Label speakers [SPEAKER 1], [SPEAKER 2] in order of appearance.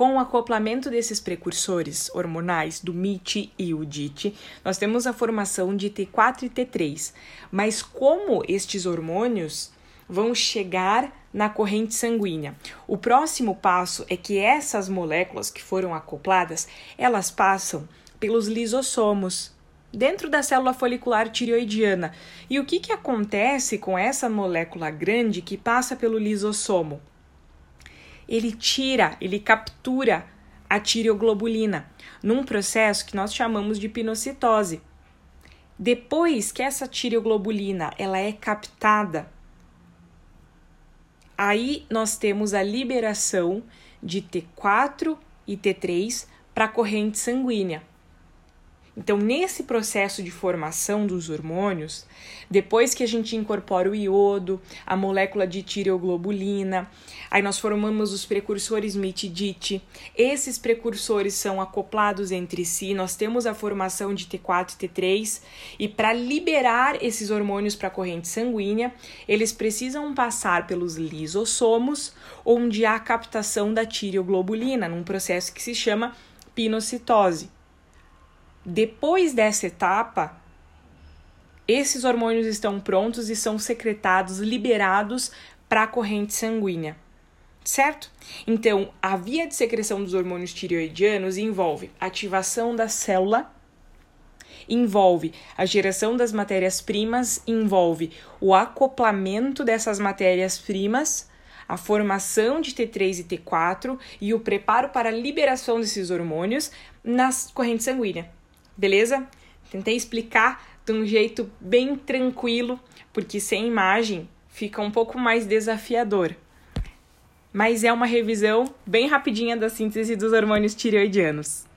[SPEAKER 1] com o acoplamento desses precursores hormonais, do MIT e o DIT, nós temos a formação de T4 e T3. Mas como estes hormônios vão chegar na corrente sanguínea? O próximo passo é que essas moléculas que foram acopladas, elas passam pelos lisossomos, dentro da célula folicular tireoidiana. E o que, que acontece com essa molécula grande que passa pelo lisossomo? Ele tira, ele captura a tireoglobulina num processo que nós chamamos de pinocitose. Depois que essa tireoglobulina ela é captada, aí nós temos a liberação de T4 e T3 para a corrente sanguínea. Então, nesse processo de formação dos hormônios, depois que a gente incorpora o iodo, a molécula de tireoglobulina, aí nós formamos os precursores mitidite. Esses precursores são acoplados entre si, nós temos a formação de T4 e T3, e para liberar esses hormônios para a corrente sanguínea, eles precisam passar pelos lisossomos, onde há a captação da tireoglobulina, num processo que se chama pinocitose. Depois dessa etapa, esses hormônios estão prontos e são secretados, liberados para a corrente sanguínea. Certo? Então, a via de secreção dos hormônios tireoidianos envolve ativação da célula, envolve a geração das matérias-primas, envolve o acoplamento dessas matérias-primas, a formação de T3 e T4 e o preparo para a liberação desses hormônios na corrente sanguínea beleza? Tentei explicar de um jeito bem tranquilo, porque sem imagem fica um pouco mais desafiador. Mas é uma revisão bem rapidinha da síntese dos hormônios tireoidianos.